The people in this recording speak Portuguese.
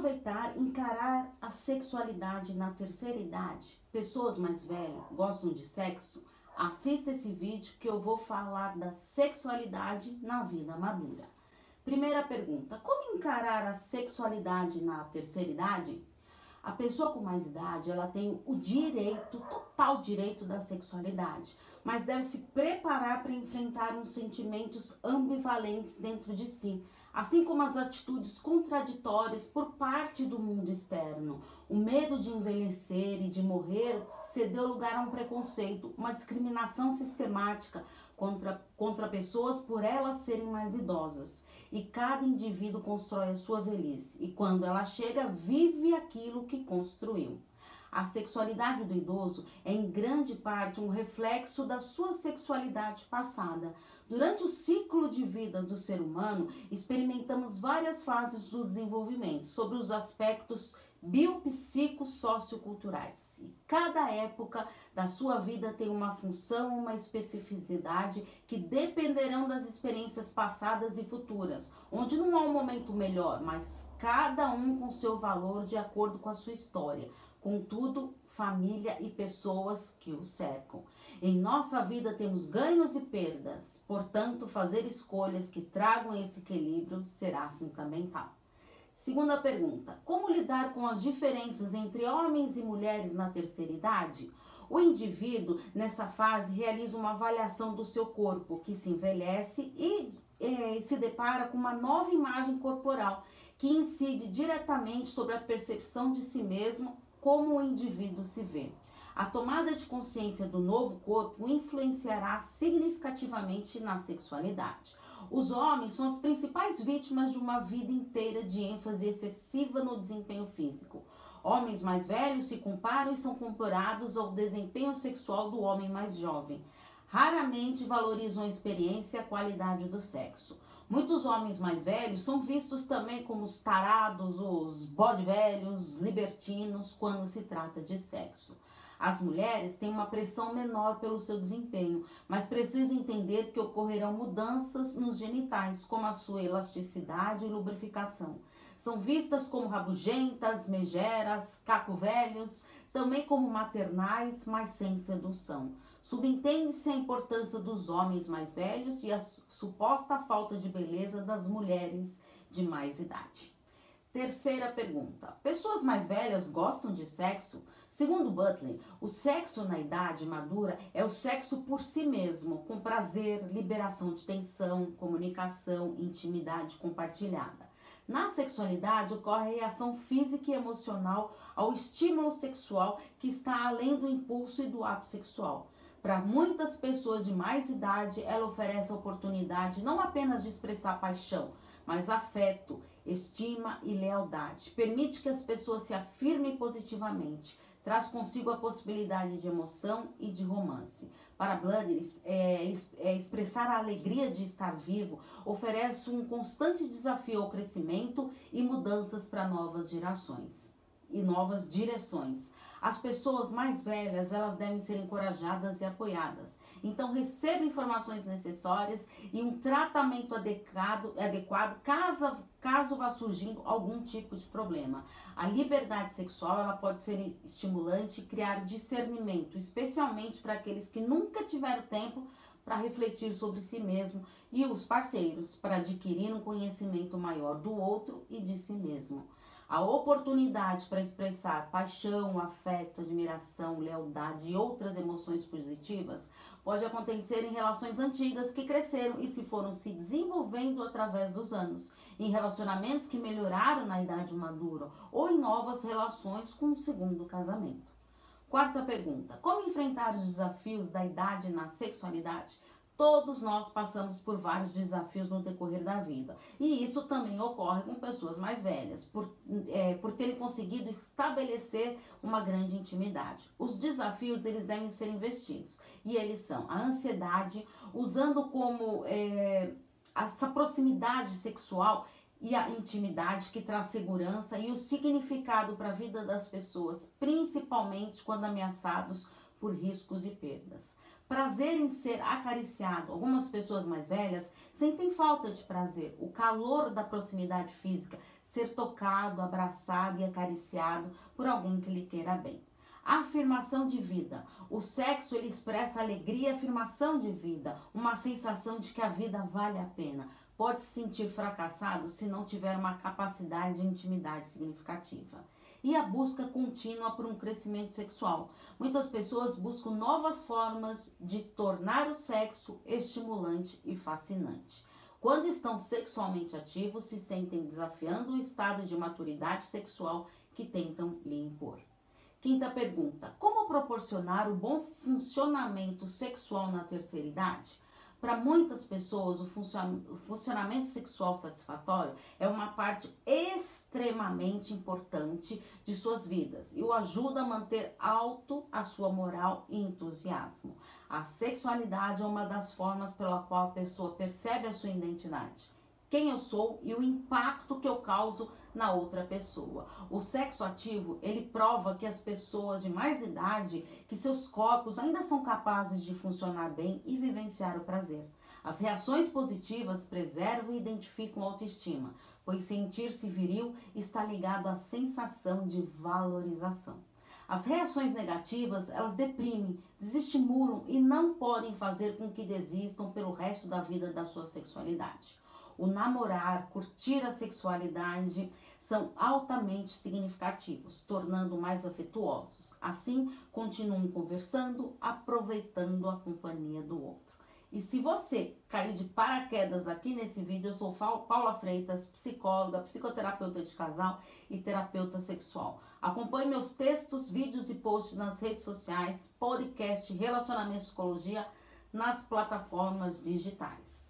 aproveitar, encarar a sexualidade na terceira idade. Pessoas mais velhas gostam de sexo? Assista esse vídeo que eu vou falar da sexualidade na vida madura. Primeira pergunta: como encarar a sexualidade na terceira idade? A pessoa com mais idade, ela tem o direito, total direito da sexualidade, mas deve se preparar para enfrentar uns sentimentos ambivalentes dentro de si, assim como as atitudes contraditórias por parte do mundo externo. O medo de envelhecer e de morrer cedeu lugar a um preconceito, uma discriminação sistemática contra, contra pessoas por elas serem mais idosas. E cada indivíduo constrói a sua velhice, e quando ela chega, vive aquilo que construiu. A sexualidade do idoso é em grande parte um reflexo da sua sexualidade passada. Durante o ciclo de vida do ser humano, experimentamos várias fases do desenvolvimento sobre os aspectos biopsicossocioculturais. E cada época da sua vida tem uma função, uma especificidade que dependerão das experiências passadas e futuras, onde não há um momento melhor, mas cada um com seu valor de acordo com a sua história. Contudo, família e pessoas que o cercam. Em nossa vida temos ganhos e perdas, portanto, fazer escolhas que tragam esse equilíbrio será fundamental. Segunda pergunta: como lidar com as diferenças entre homens e mulheres na terceira idade? O indivíduo, nessa fase, realiza uma avaliação do seu corpo, que se envelhece e eh, se depara com uma nova imagem corporal, que incide diretamente sobre a percepção de si mesmo, como o indivíduo se vê. A tomada de consciência do novo corpo influenciará significativamente na sexualidade. Os homens são as principais vítimas de uma vida inteira de ênfase excessiva no desempenho físico. Homens mais velhos se comparam e são comparados ao desempenho sexual do homem mais jovem. Raramente valorizam a experiência e a qualidade do sexo. Muitos homens mais velhos são vistos também como os tarados, os bode velhos, libertinos, quando se trata de sexo. As mulheres têm uma pressão menor pelo seu desempenho, mas precisam entender que ocorrerão mudanças nos genitais, como a sua elasticidade e lubrificação. São vistas como rabugentas, megeras, caco velhos, também como maternais, mas sem sedução. Subentende-se a importância dos homens mais velhos e a suposta falta de beleza das mulheres de mais idade. Terceira pergunta: Pessoas mais velhas gostam de sexo? Segundo Butler, o sexo na idade madura é o sexo por si mesmo, com prazer, liberação de tensão, comunicação, intimidade compartilhada. Na sexualidade ocorre a reação física e emocional ao estímulo sexual que está além do impulso e do ato sexual. Para muitas pessoas de mais idade, ela oferece a oportunidade não apenas de expressar paixão, mas afeto, estima e lealdade. Permite que as pessoas se afirmem positivamente. Traz consigo a possibilidade de emoção e de romance. Para Blood, é, é, expressar a alegria de estar vivo oferece um constante desafio ao crescimento e mudanças para novas gerações e novas direções. As pessoas mais velhas, elas devem ser encorajadas e apoiadas. Então, receba informações necessárias e um tratamento adequado, adequado caso, caso vá surgindo algum tipo de problema. A liberdade sexual, ela pode ser estimulante e criar discernimento, especialmente para aqueles que nunca tiveram tempo para refletir sobre si mesmo e os parceiros para adquirir um conhecimento maior do outro e de si mesmo. A oportunidade para expressar paixão, afeto, admiração, lealdade e outras emoções positivas pode acontecer em relações antigas que cresceram e se foram se desenvolvendo através dos anos, em relacionamentos que melhoraram na idade madura ou em novas relações com o segundo casamento. Quarta pergunta: Como enfrentar os desafios da idade na sexualidade? Todos nós passamos por vários desafios no decorrer da vida. E isso também ocorre com pessoas mais velhas, por, é, por terem conseguido estabelecer uma grande intimidade. Os desafios, eles devem ser investidos. E eles são a ansiedade, usando como é, essa proximidade sexual e a intimidade que traz segurança e o significado para a vida das pessoas, principalmente quando ameaçados por riscos e perdas Prazer em ser acariciado. Algumas pessoas mais velhas sentem falta de prazer, o calor da proximidade física, ser tocado, abraçado e acariciado por alguém que lhe queira bem. Afirmação de vida. O sexo ele expressa alegria e afirmação de vida, uma sensação de que a vida vale a pena. Pode se sentir fracassado se não tiver uma capacidade de intimidade significativa e a busca contínua por um crescimento sexual. Muitas pessoas buscam novas formas de tornar o sexo estimulante e fascinante. Quando estão sexualmente ativos, se sentem desafiando o estado de maturidade sexual que tentam lhe impor. Quinta pergunta: Como proporcionar o bom funcionamento sexual na terceira idade? Para muitas pessoas, o funcionamento sexual satisfatório é uma parte extremamente importante de suas vidas e o ajuda a manter alto a sua moral e entusiasmo. A sexualidade é uma das formas pela qual a pessoa percebe a sua identidade quem eu sou e o impacto que eu causo na outra pessoa. O sexo ativo, ele prova que as pessoas de mais idade, que seus corpos ainda são capazes de funcionar bem e vivenciar o prazer. As reações positivas preservam e identificam a autoestima, pois sentir-se viril está ligado à sensação de valorização. As reações negativas, elas deprimem, desestimulam e não podem fazer com que desistam pelo resto da vida da sua sexualidade o namorar, curtir a sexualidade são altamente significativos, tornando mais afetuosos. Assim, continuam conversando, aproveitando a companhia do outro. E se você caiu de paraquedas aqui nesse vídeo, eu sou Paula Freitas, psicóloga, psicoterapeuta de casal e terapeuta sexual. Acompanhe meus textos, vídeos e posts nas redes sociais, podcast Relacionamento Psicologia nas plataformas digitais.